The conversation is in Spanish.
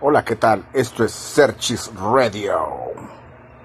Hola, ¿qué tal? Esto es Searchis Radio.